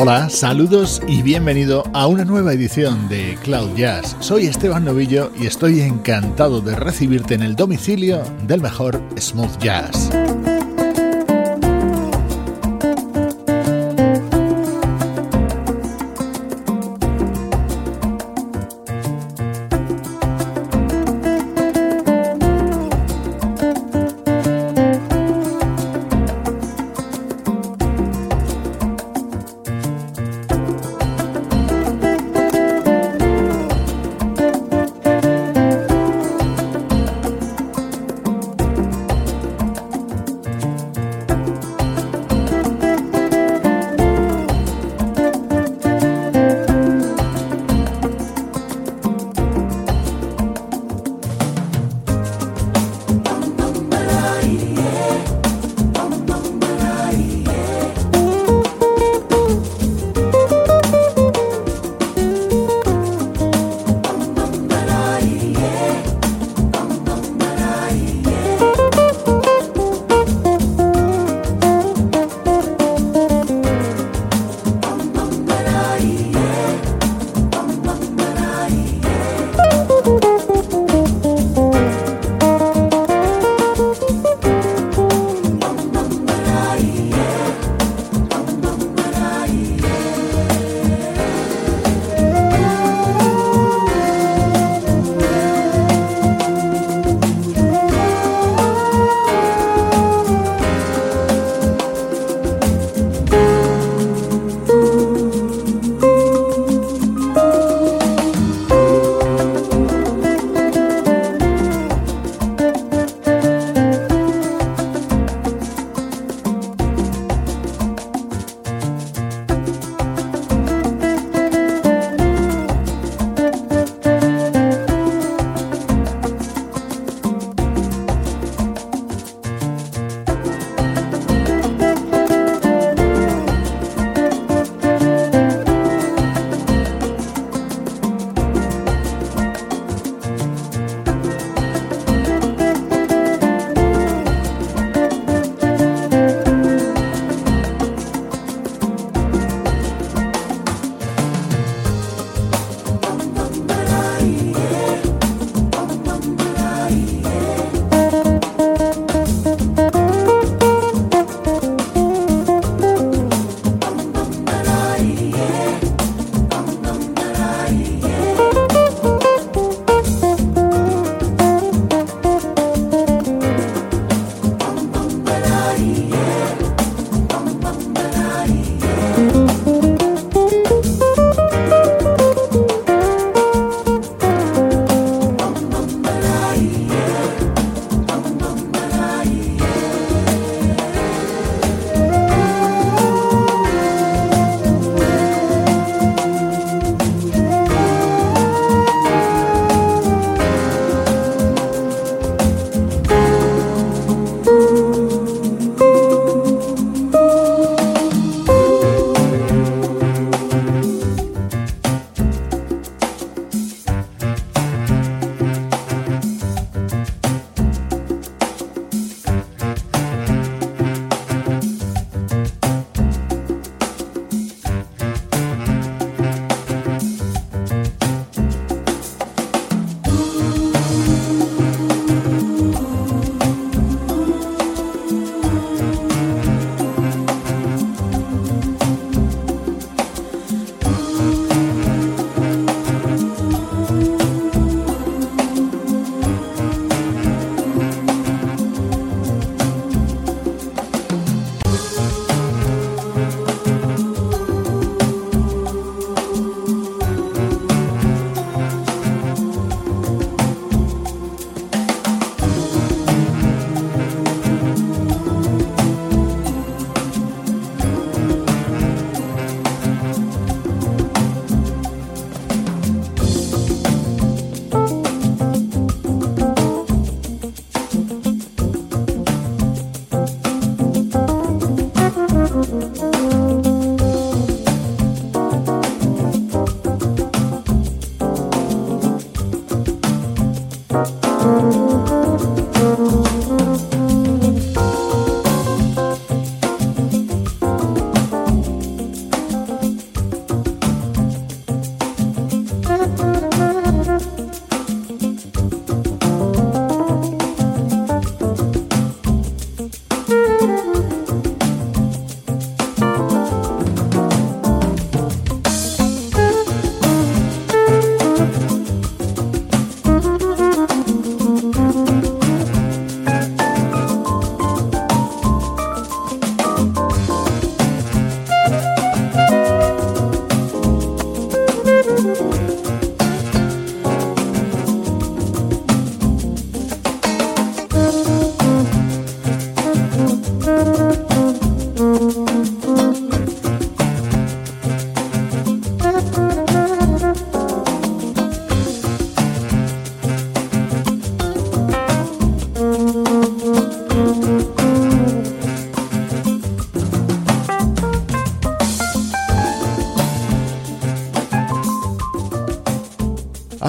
Hola, saludos y bienvenido a una nueva edición de Cloud Jazz. Soy Esteban Novillo y estoy encantado de recibirte en el domicilio del mejor smooth jazz.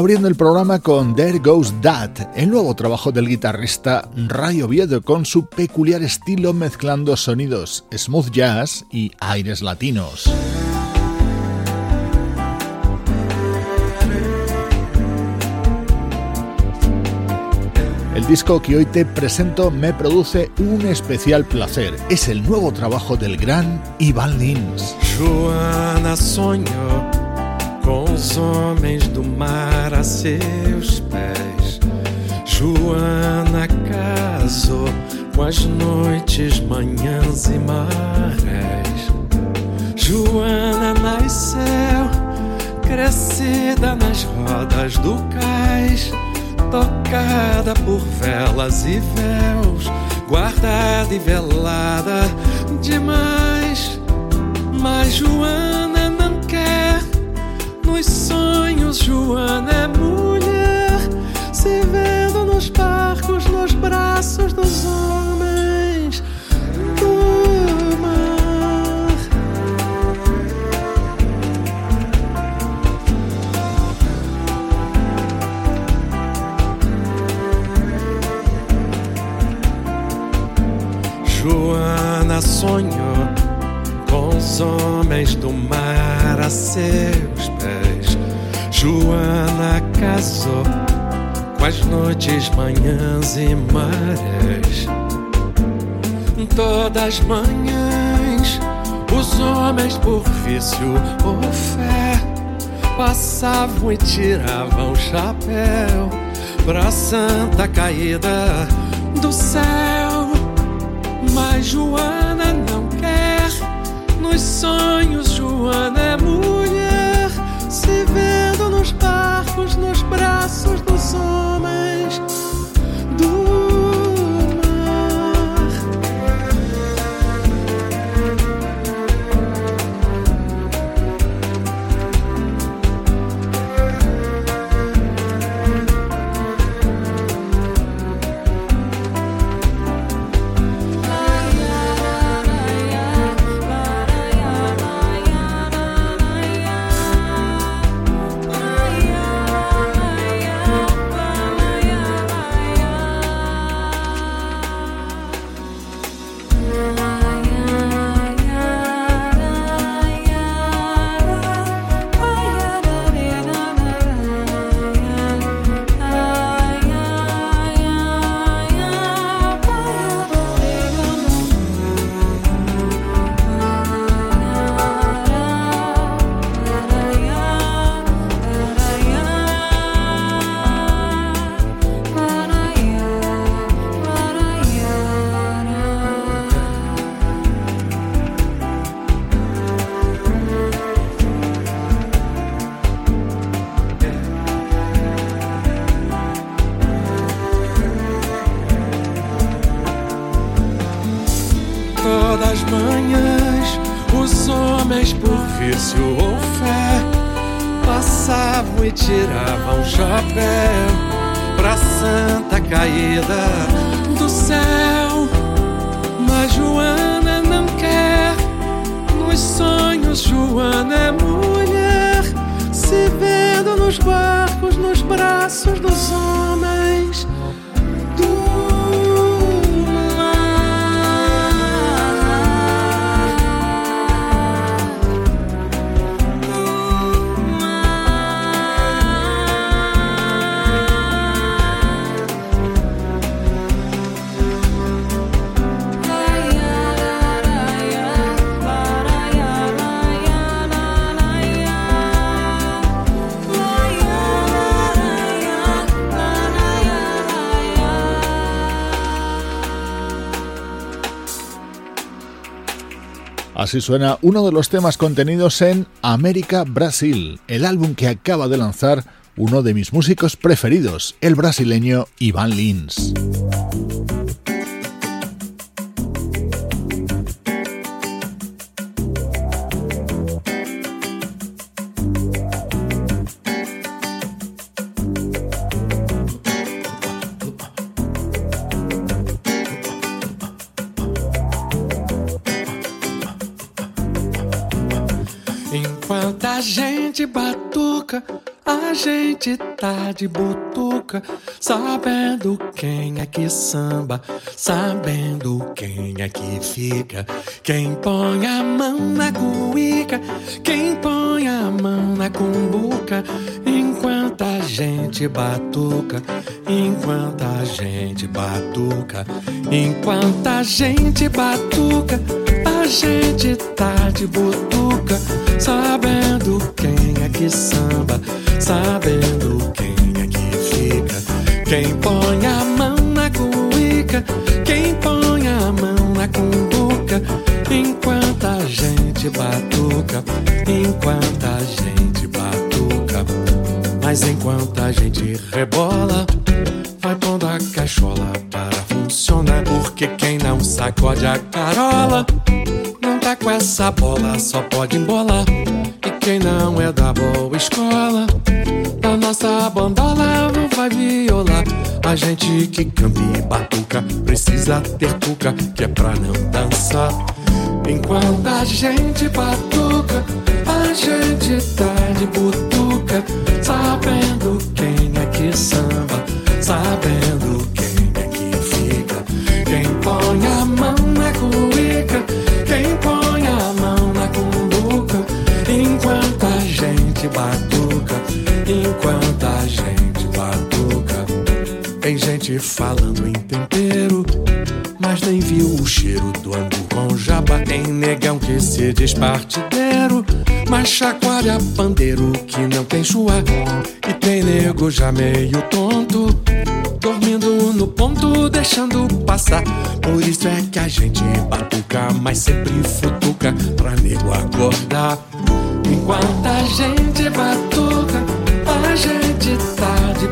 Abriendo el programa con There Goes That, el nuevo trabajo del guitarrista Ray Oviedo con su peculiar estilo mezclando sonidos smooth jazz y aires latinos. El disco que hoy te presento me produce un especial placer. Es el nuevo trabajo del gran Ivan Lins. Os homens do mar a seus pés. Joana casou com as noites, manhãs e marés. Joana nasceu, crescida nas rodas do cais tocada por velas e véus, guardada e velada demais. Mas Joana nos sonhos Joana é mulher, se vendo nos barcos, nos braços dos homens. Joana sonhou com os homens do mar a pés. Joana casou com as noites, manhãs e marés. Todas manhãs, os homens por vício ou fé passavam e tiravam o chapéu pra santa caída do céu. Mas Joana não quer. Nos sonhos, Joana é mulher. Se vendo Así suena uno de los temas contenidos en América Brasil, el álbum que acaba de lanzar uno de mis músicos preferidos, el brasileño Ivan Lins. Gente batuca A gente tá de butuca, sabendo quem é que samba, sabendo quem é que fica. Quem põe a mão na cuíca, quem põe a mão na cumbuca, enquanto a gente batuca, enquanto a gente batuca, enquanto a gente batuca, gente tá de butuca, sabendo quem é que samba sabendo quem é que fica. Quem põe a mão na cuíca, quem põe a mão na cumbuca, enquanto a gente batuca, enquanto a gente batuca. Mas enquanto a gente rebola, vai pondo a cachola para funcionar. Porque quem não sacode a carola, tá com essa bola, só pode embolar. E quem não é da boa escola, da nossa bandola não vai violar. A gente que canta e batuca precisa ter tuca, que é pra não dançar. Enquanto a gente batuca, a gente tá de butuca, sabendo quem é que samba, sabendo Tem gente falando em tempero, mas nem viu o cheiro do angu jabá. Tem negão que se diz partideiro, mas chacoalha pandeiro que não tem chuá. E tem nego já meio tonto, dormindo no ponto, deixando passar. Por isso é que a gente batuca, mas sempre futuca pra nego acordar. Enquanto a gente batuca, a gente tá de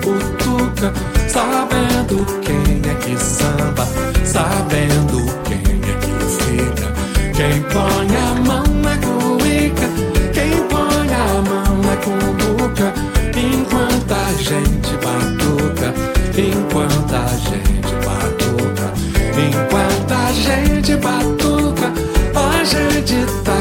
butuca, sabendo quem é que samba, sabendo quem é que fica. Quem põe a mão na cuíca, quem põe a mão na cumbuca, enquanto a gente batuca, enquanto a gente batuca, enquanto a gente batuca, a gente tá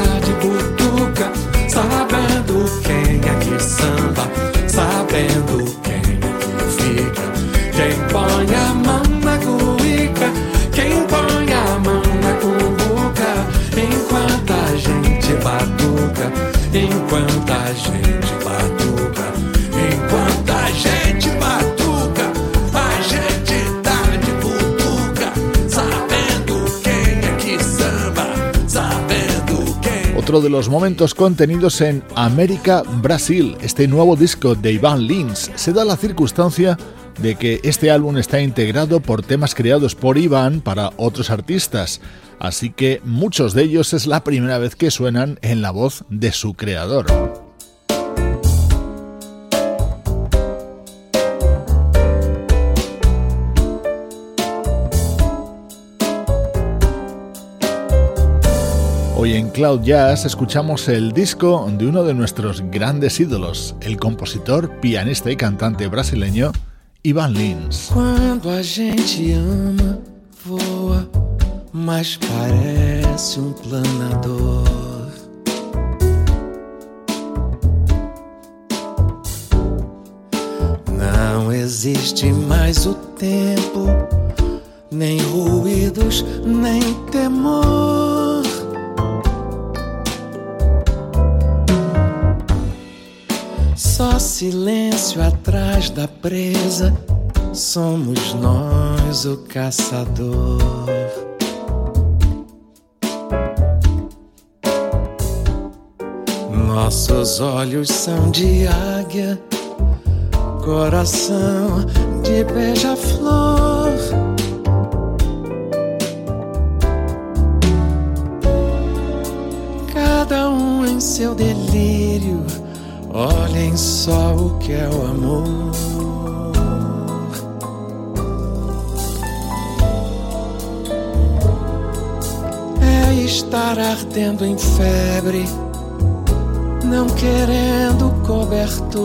enquanto a gente batuca, enquanto a gente batuca, a gente tá de butuca, sabendo quem é que samba, sabendo quem Otro de los momentos contenidos en América Brasil, este nuevo disco de Iván Lins, se da la circunstancia de que este álbum está integrado por temas creados por Iván para otros artistas, así que muchos de ellos es la primera vez que suenan en la voz de su creador. Hoy en Cloud Jazz escuchamos el disco de uno de nuestros grandes ídolos, el compositor, pianista y cantante brasileño Ivan Lins. Quando a gente ama, voa, mas parece um planador. Não existe mais o tempo, nem ruídos, nem temor. Só silêncio atrás da presa, somos nós o caçador. Nossos olhos são de águia, coração de beija-flor. Cada um em seu delírio Olhem só o que é o amor. É estar ardendo em febre, não querendo cobertor.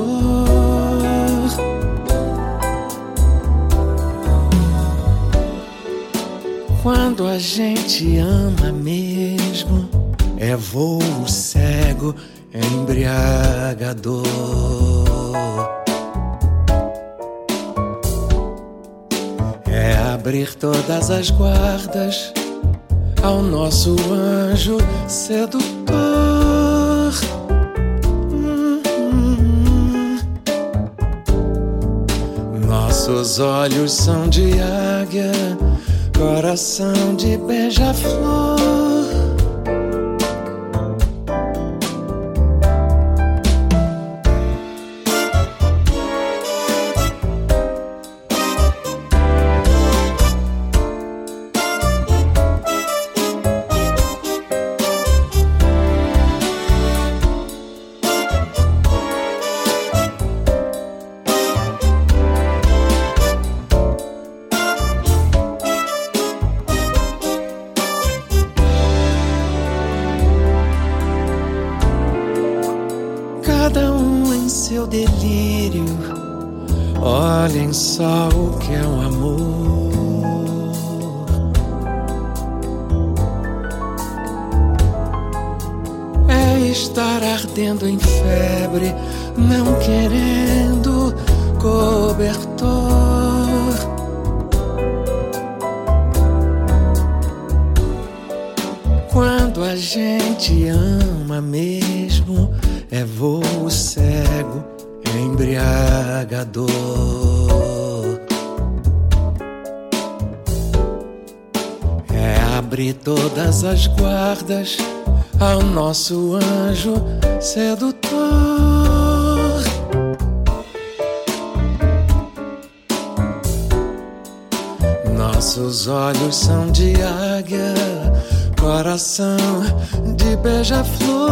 Quando a gente ama mesmo, é voo cego embriagador. É abrir todas as guardas ao nosso anjo sedutor. Nossos olhos são de águia, coração de beija-flor. Quem te ama mesmo é voo cego, embriagador. É abrir todas as guardas ao nosso anjo sedutor. Nossos olhos são de águia coração de beija-flor.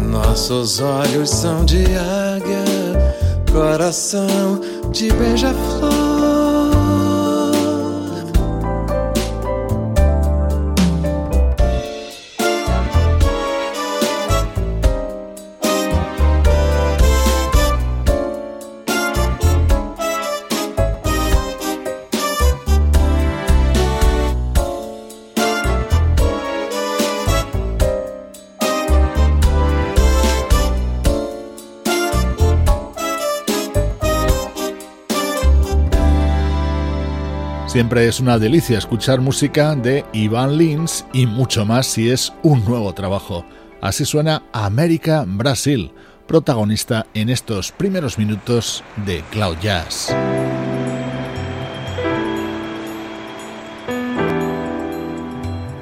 Nossos olhos são de águia, coração de beija-flor. Siempre es una delicia escuchar música de Ivan Lins y mucho más si es un nuevo trabajo. Así suena América Brasil, protagonista en estos primeros minutos de Cloud Jazz.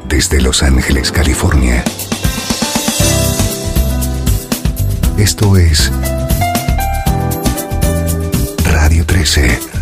Desde Los Ángeles, California. Esto es Radio 13.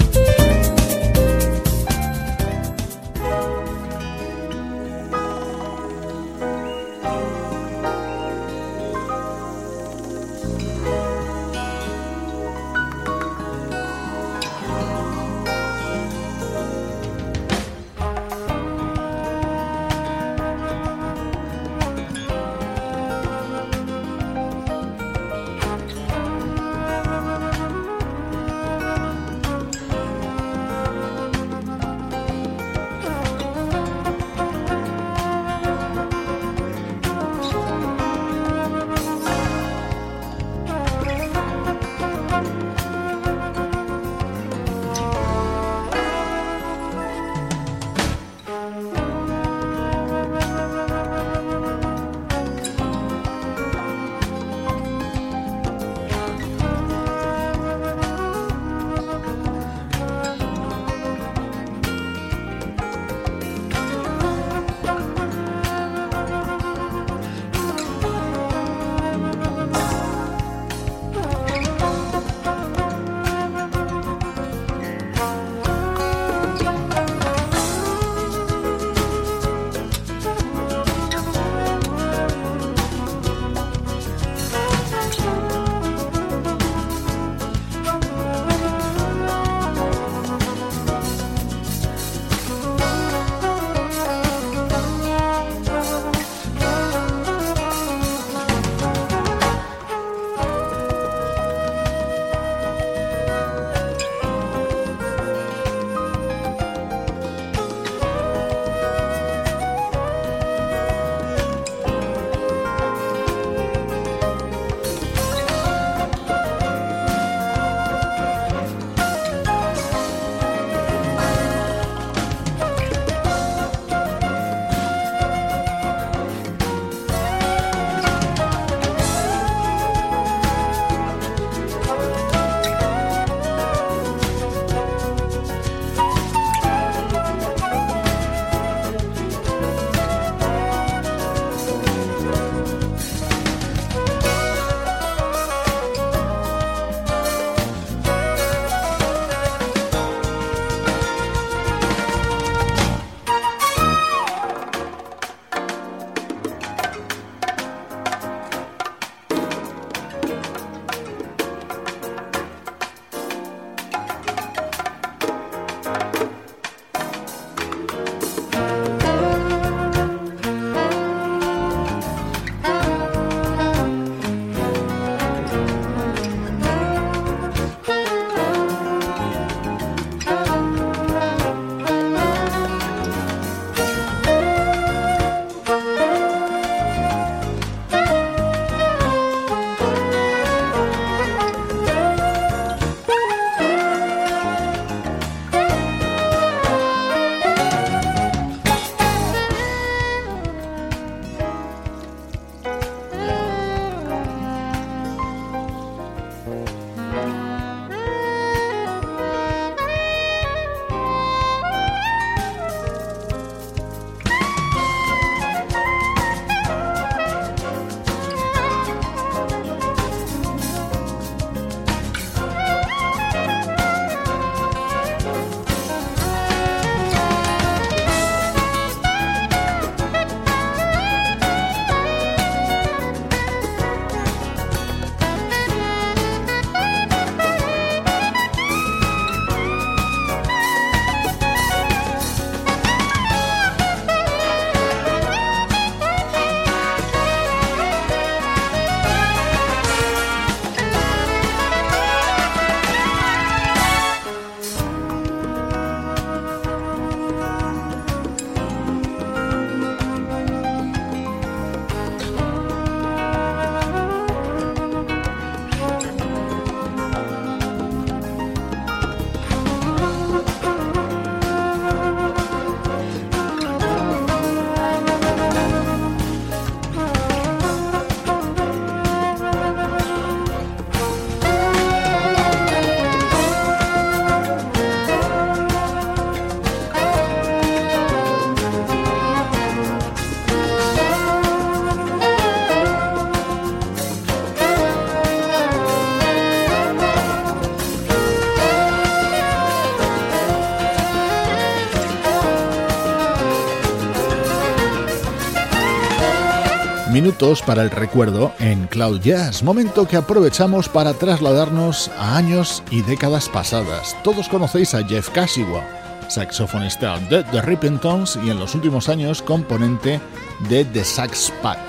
Para el recuerdo en Cloud Jazz, momento que aprovechamos para trasladarnos a años y décadas pasadas. Todos conocéis a Jeff Kashiwa, saxofonista de The Ripping Tones y en los últimos años componente de The Sax Pack.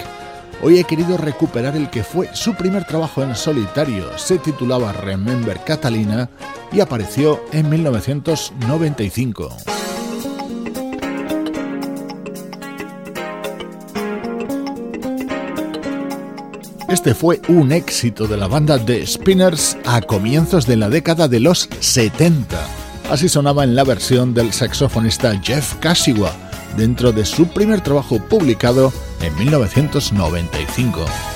Hoy he querido recuperar el que fue su primer trabajo en solitario, se titulaba Remember Catalina y apareció en 1995. Este fue un éxito de la banda de Spinners a comienzos de la década de los 70. Así sonaba en la versión del saxofonista Jeff Kashiwa, dentro de su primer trabajo publicado en 1995.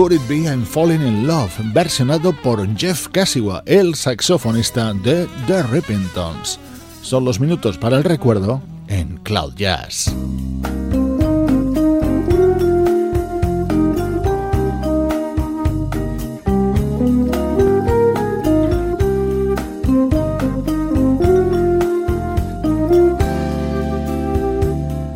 Could It Be I'm Falling in Love, versionado por Jeff Cassiwa, el saxofonista de The Rippingtons. Son los minutos para el recuerdo en Cloud Jazz.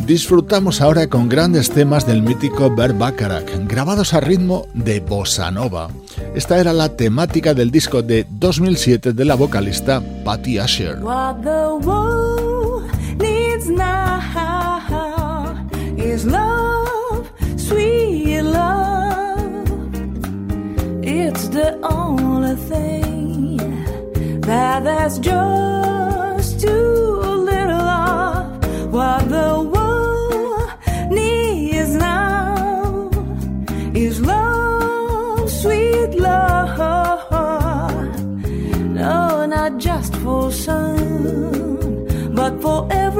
Disfrutamos ahora con grandes temas del mítico Bert Bacharach, grabados a ritmo de bossa nova. Esta era la temática del disco de 2007 de la vocalista Patty Asher. It's the only thing that just too little of. What the forever.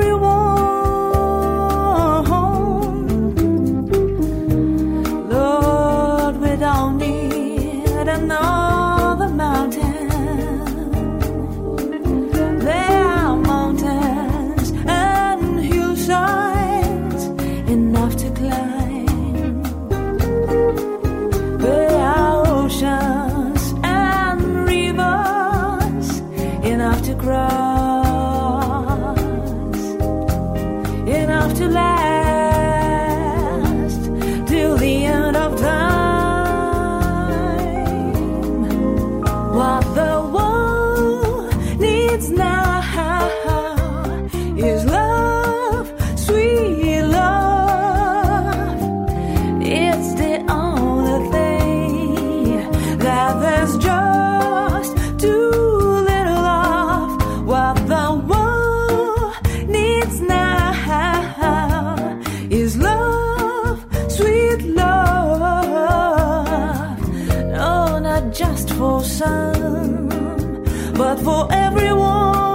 for everyone.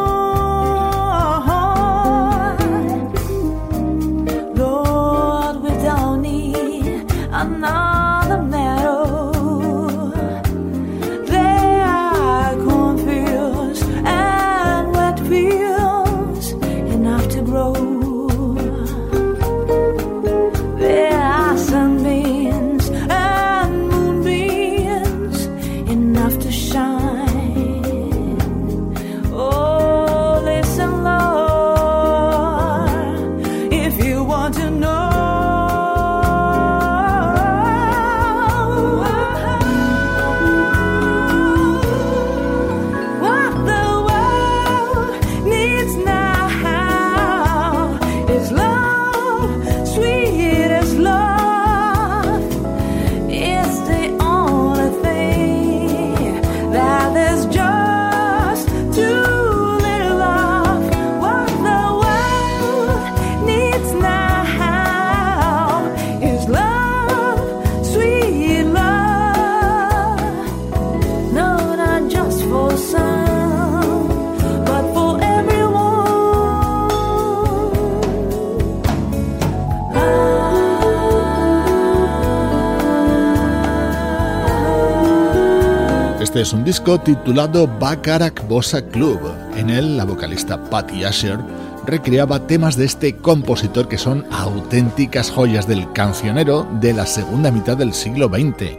Es un disco titulado Bacharach Bossa Club. En él, la vocalista Patty Asher recreaba temas de este compositor que son auténticas joyas del cancionero de la segunda mitad del siglo XX.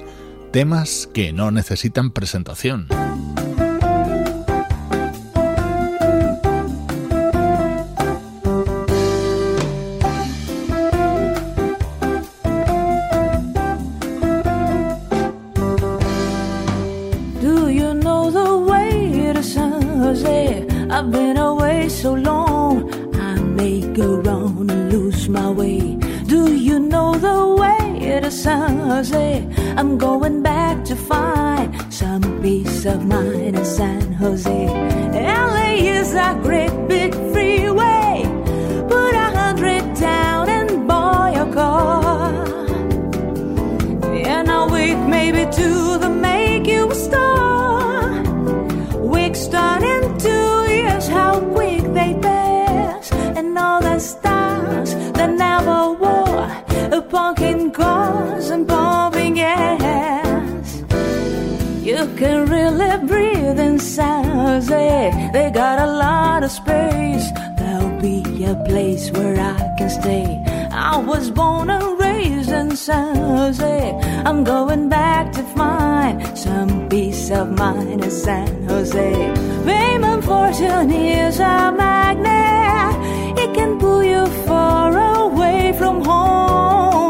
Temas que no necesitan presentación. I've been away so long, I may go wrong and lose my way. Do you know the way to San Jose? I'm going back to find some peace of mind in San Jose. LA is a great big freeway. Put a hundred down and buy a car. And I'll wait maybe to the smoking cars and pumping gas. You can really breathe in San Jose. They got a lot of space. There'll be a place where I can stay. I was born and raised in San Jose. I'm going back to find some peace of mind in San Jose. Fame and fortune is a magnet. It can pull you far away from home.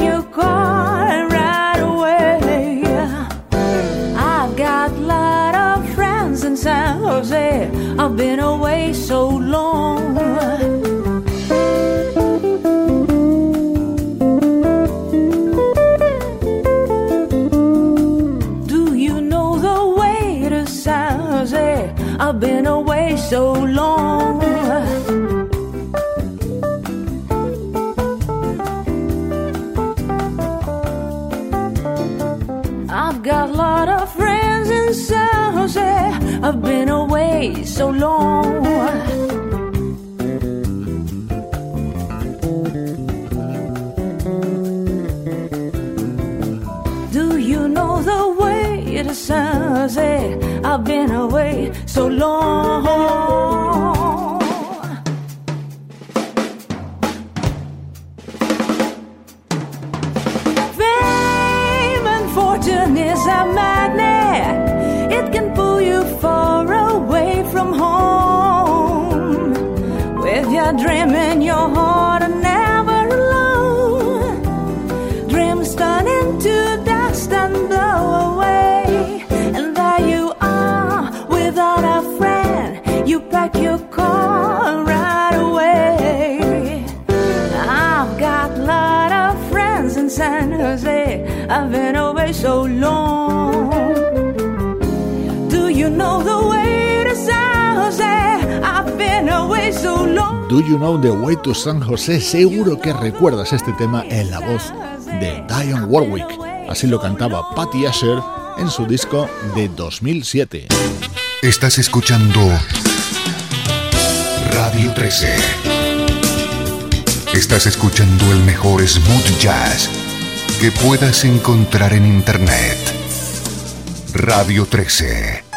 you're right away. I've got a lot of friends in San Jose. I've been away so long. I've been away so long. Away so long. Do you know the way to Jose? I've been away so long. Do You Know the Way to San José? Seguro que recuerdas este tema en la voz de Dionne Warwick. Así lo cantaba Patty Asher en su disco de 2007. Estás escuchando Radio 13. Estás escuchando el mejor smooth jazz que puedas encontrar en Internet. Radio 13.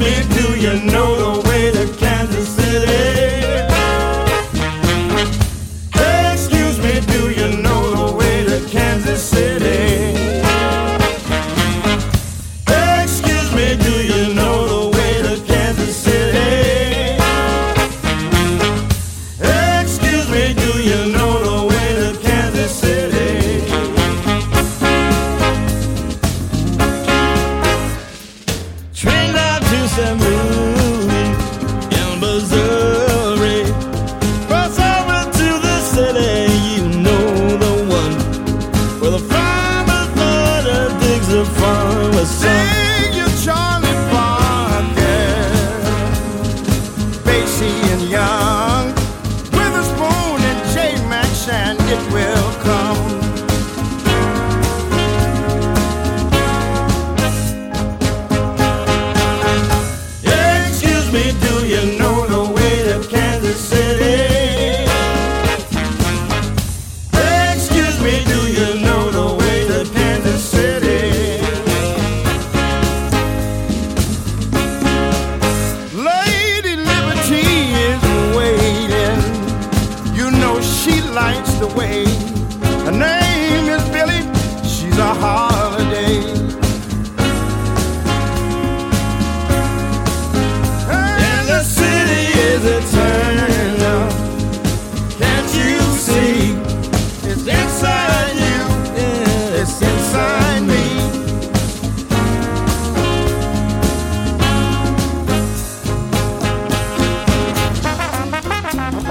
Me, do you know the way to Kansas City?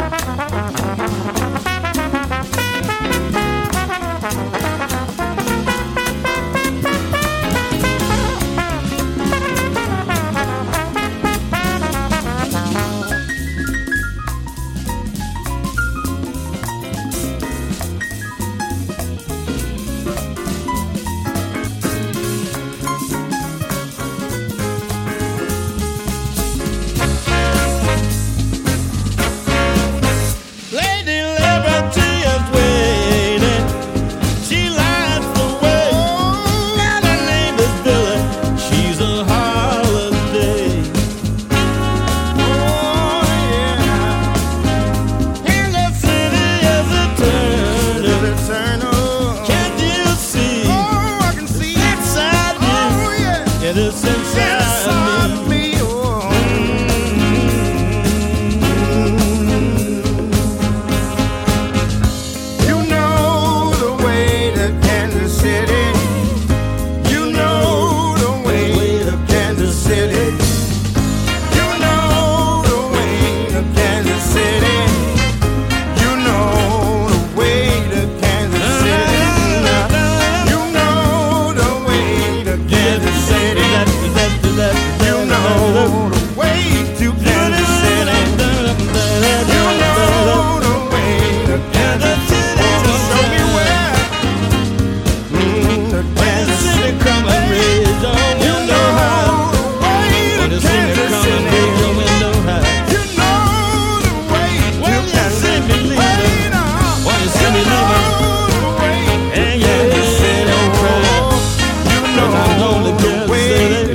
Música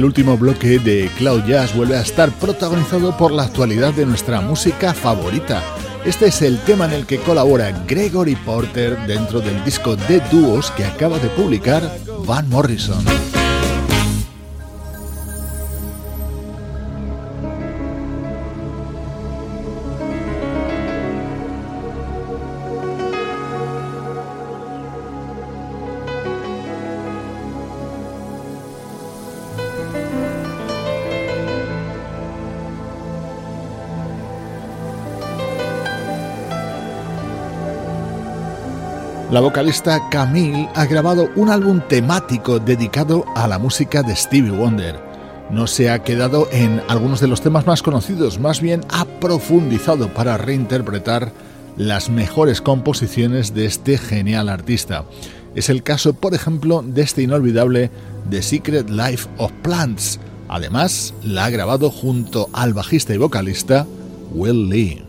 último bloque de Cloud Jazz vuelve a estar protagonizado por la actualidad de nuestra música favorita. Este es el tema en el que colabora Gregory Porter dentro del disco de dúos que acaba de publicar Van Morrison. La vocalista Camille ha grabado un álbum temático dedicado a la música de Stevie Wonder. No se ha quedado en algunos de los temas más conocidos, más bien ha profundizado para reinterpretar las mejores composiciones de este genial artista. Es el caso, por ejemplo, de este inolvidable The Secret Life of Plants. Además, la ha grabado junto al bajista y vocalista Will Lee.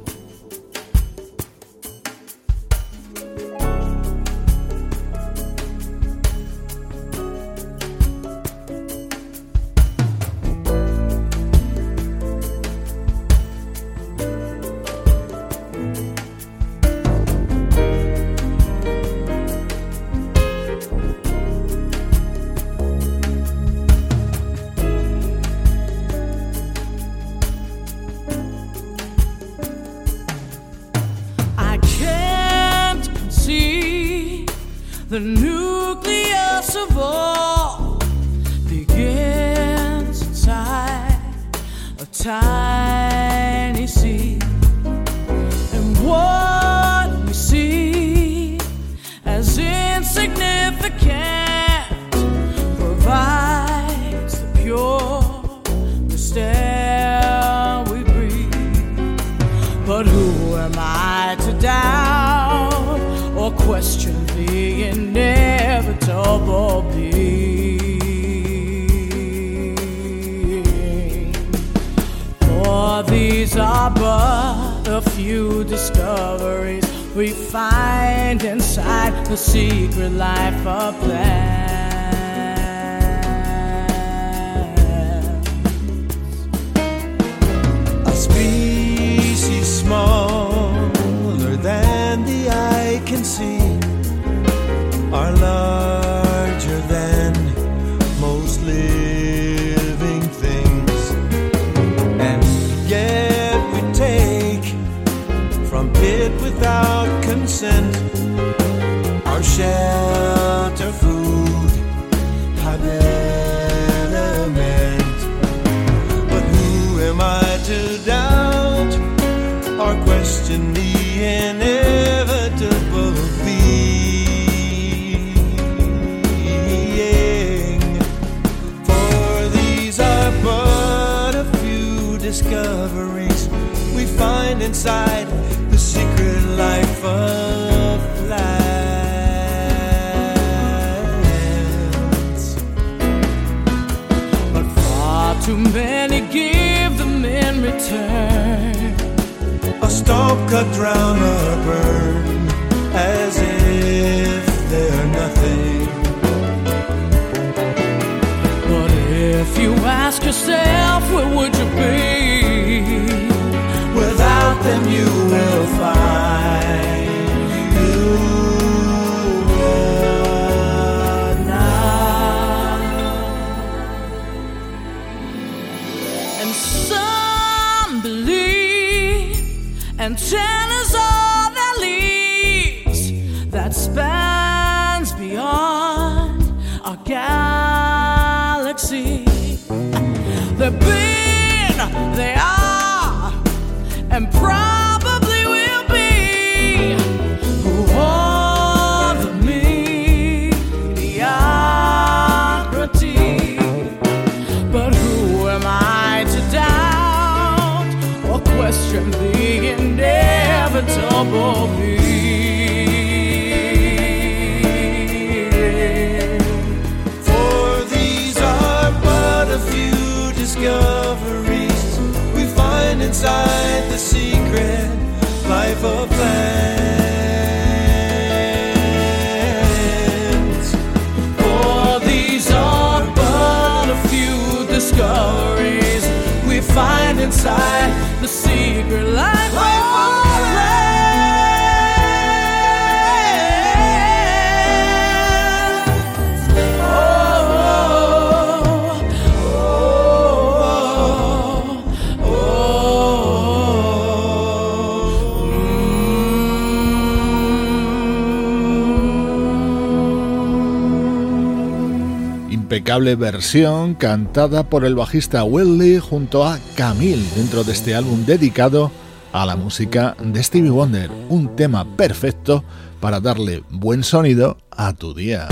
But if you ask yourself, where would you be? Without them you will find you would not some believe and ten by the secret life. life Impecable versión cantada por el bajista Will Lee junto a Camille dentro de este álbum dedicado a la música de Stevie Wonder, un tema perfecto para darle buen sonido a tu día.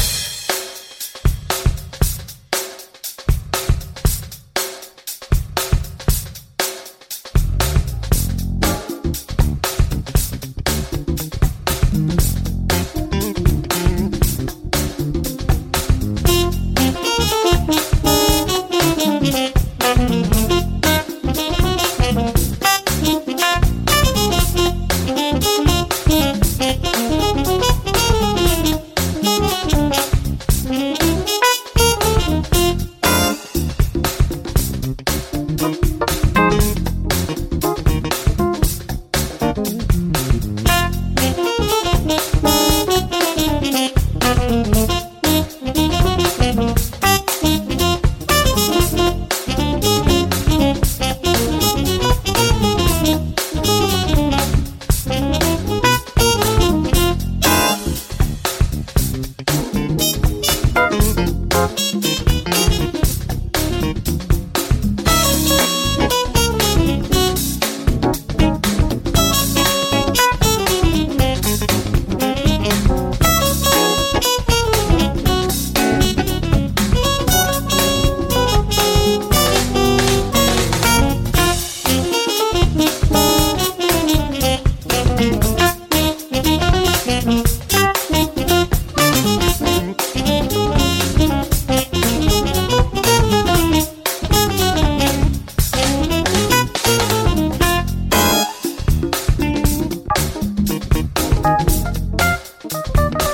Bye.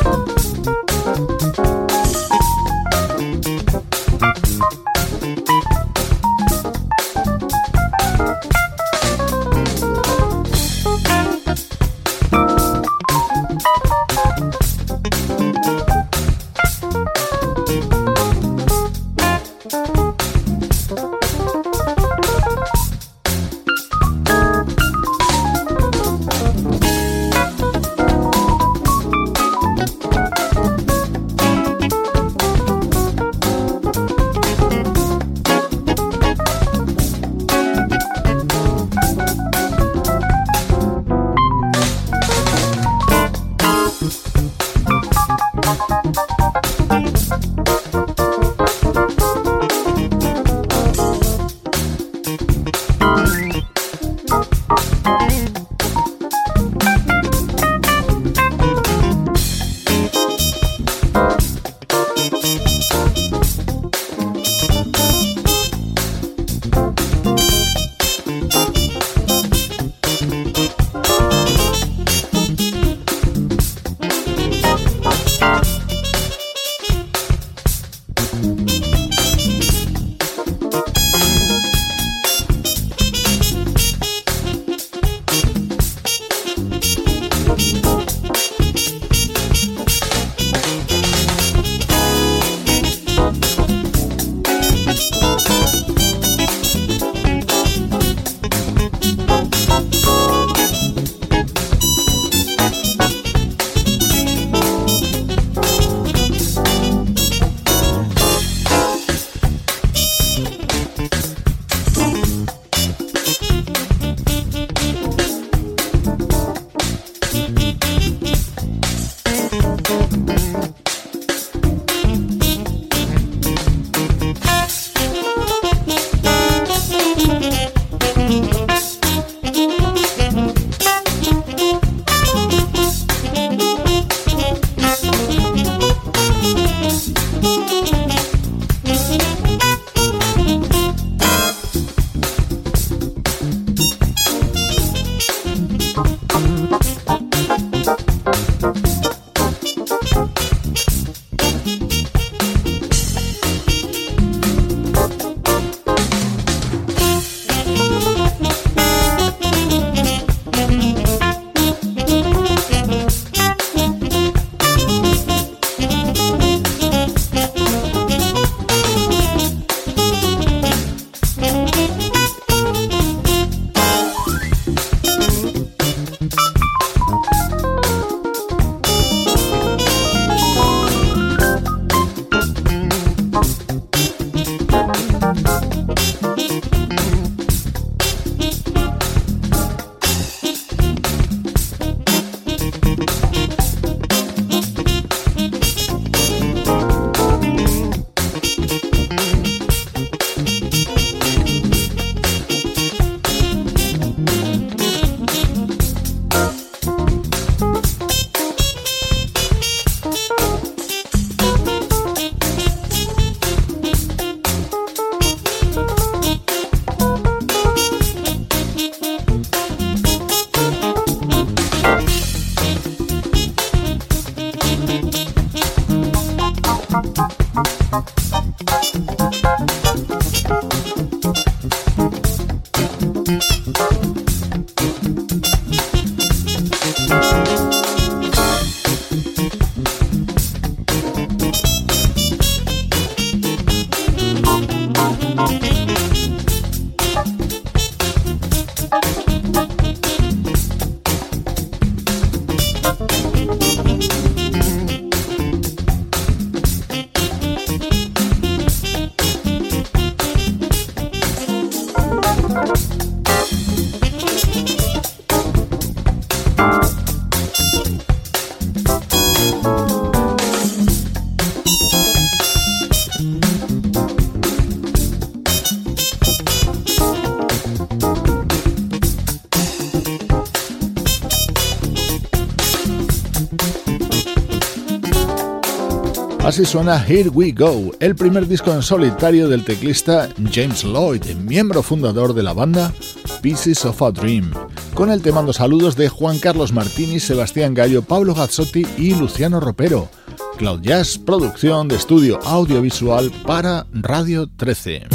Suena Here We Go, el primer disco en solitario del teclista James Lloyd, miembro fundador de la banda Pieces of a Dream, con el te mando saludos de Juan Carlos Martini, Sebastián Gallo, Pablo Gazzotti y Luciano Ropero. Cloud Jazz, producción de estudio audiovisual para Radio 13.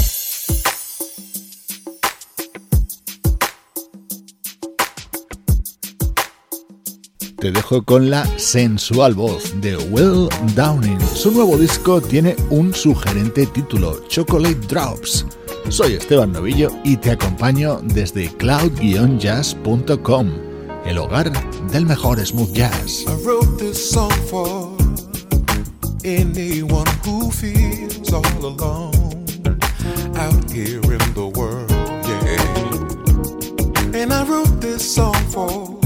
Te dejo con la sensual voz de Will Downing. Su nuevo disco tiene un sugerente título, Chocolate Drops. Soy Esteban Novillo y te acompaño desde cloud-jazz.com, el hogar del mejor smooth jazz. I wrote this song for anyone who feels all alone out here in the world, yeah. And I wrote this song for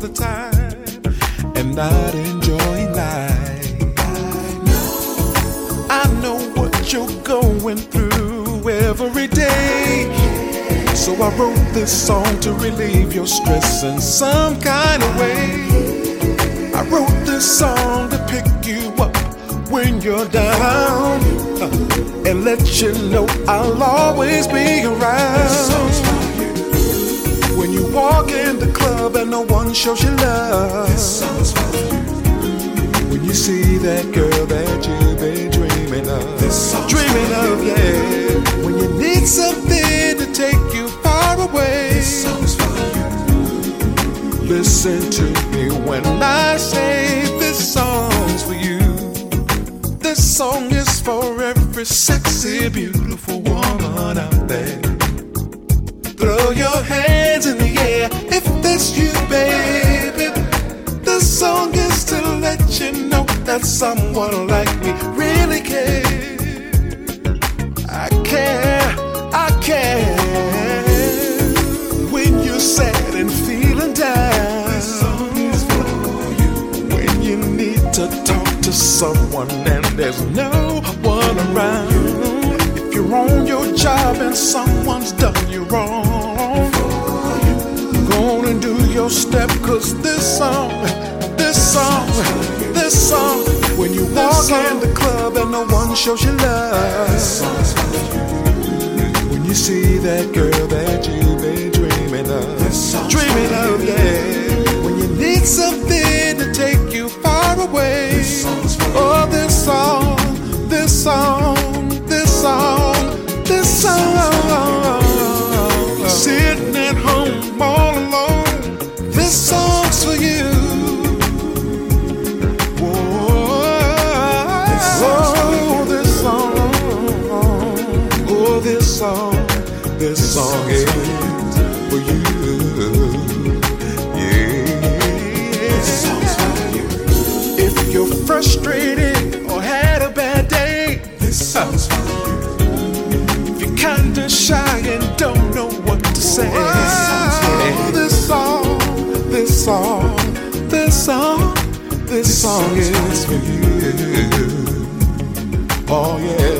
the time and not enjoying life. I know, what you're going through every day. So I wrote this song to relieve your stress in some kind of way. I wrote this song to pick you up when you're down and let you know I'll always be around. You walk in the club and no one shows you love. When you see that girl that you've been dreaming of. Dreaming of, yeah. When you need something to take you far away. Listen to me when I say this song's for you. This song is for every sexy, beautiful woman out there. Throw your if you, baby. This song is to let you know that someone like me really cares. I care, I care. When you're sad and feeling down, this song is for you. when you need to talk to someone and there's no one around if you're on your job and someone's done you wrong. And do your step, cause this song, this song, this song, when you walk in the club and no one shows you love. When you see that girl that you've been dreaming of, dreaming of, yeah. When you need something to take you far away. Oh, this song, this song, frustrated or had a bad day, this song's for You're kinda shy and don't know what to say. Oh, this song, this song, this song, this song is for you. Oh yeah,